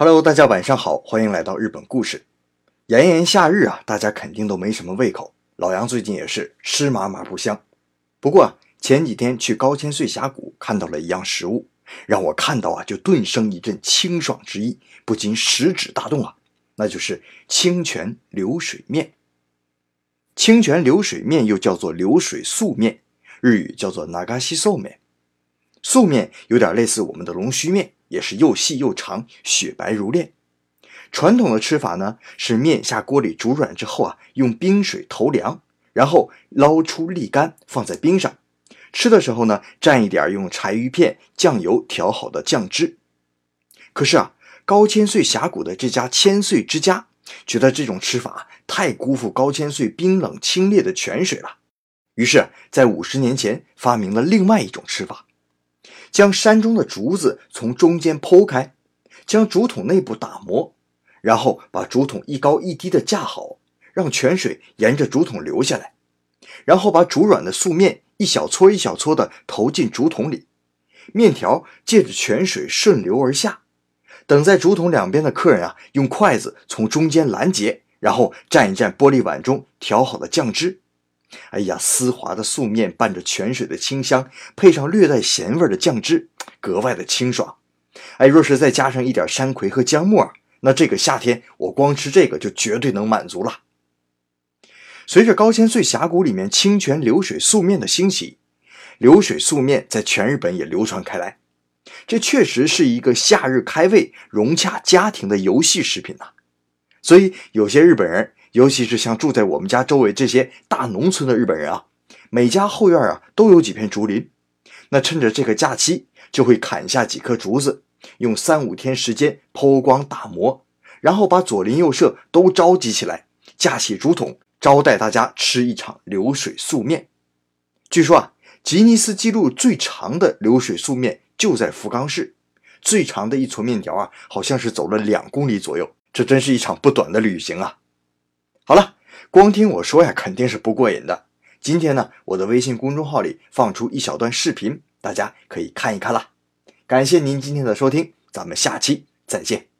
Hello，大家晚上好，欢迎来到日本故事。炎炎夏日啊，大家肯定都没什么胃口。老杨最近也是吃嘛嘛不香。不过啊，前几天去高千穗峡谷看到了一样食物，让我看到啊就顿生一阵清爽之意，不禁食指大动啊，那就是清泉流水面。清泉流水面又叫做流水素面，日语叫做ナガシソ面。素面有点类似我们的龙须面。 也是又细又长，雪白如练。传统的吃法呢，是面下锅里煮软之后啊，用冰水投凉，然后捞出沥干，放在冰上。吃的时候呢，蘸一点用柴鱼片、酱油调好的酱汁。可是啊，高千穗峡谷的这家千岁之家觉得这种吃法太辜负高千穗冰冷清冽的泉水了，于是，在五十年前发明了另外一种吃法。将山中的竹子从中间剖开，将竹筒内部打磨，然后把竹筒一高一低的架好，让泉水沿着竹筒流下来，然后把煮软的素面一小撮一小撮的投进竹筒里，面条借着泉水顺流而下，等在竹筒两边的客人啊，用筷子从中间拦截，然后蘸一蘸玻璃碗中调好的酱汁。哎呀，丝滑的素面伴着泉水的清香，配上略带咸味的酱汁，格外的清爽。哎，若是再加上一点山葵和姜末，那这个夏天我光吃这个就绝对能满足了。随着高千穗峡谷里面清泉流水素面的兴起，流水素面在全日本也流传开来。这确实是一个夏日开胃、融洽家庭的游戏食品呐。所以有些日本人。尤其是像住在我们家周围这些大农村的日本人啊，每家后院啊都有几片竹林。那趁着这个假期，就会砍下几棵竹子，用三五天时间剖光打磨，然后把左邻右舍都召集起来，架起竹筒，招待大家吃一场流水素面。据说啊，吉尼斯纪录最长的流水素面就在福冈市，最长的一撮面条啊，好像是走了两公里左右。这真是一场不短的旅行啊！好了，光听我说呀，肯定是不过瘾的。今天呢，我的微信公众号里放出一小段视频，大家可以看一看啦。感谢您今天的收听，咱们下期再见。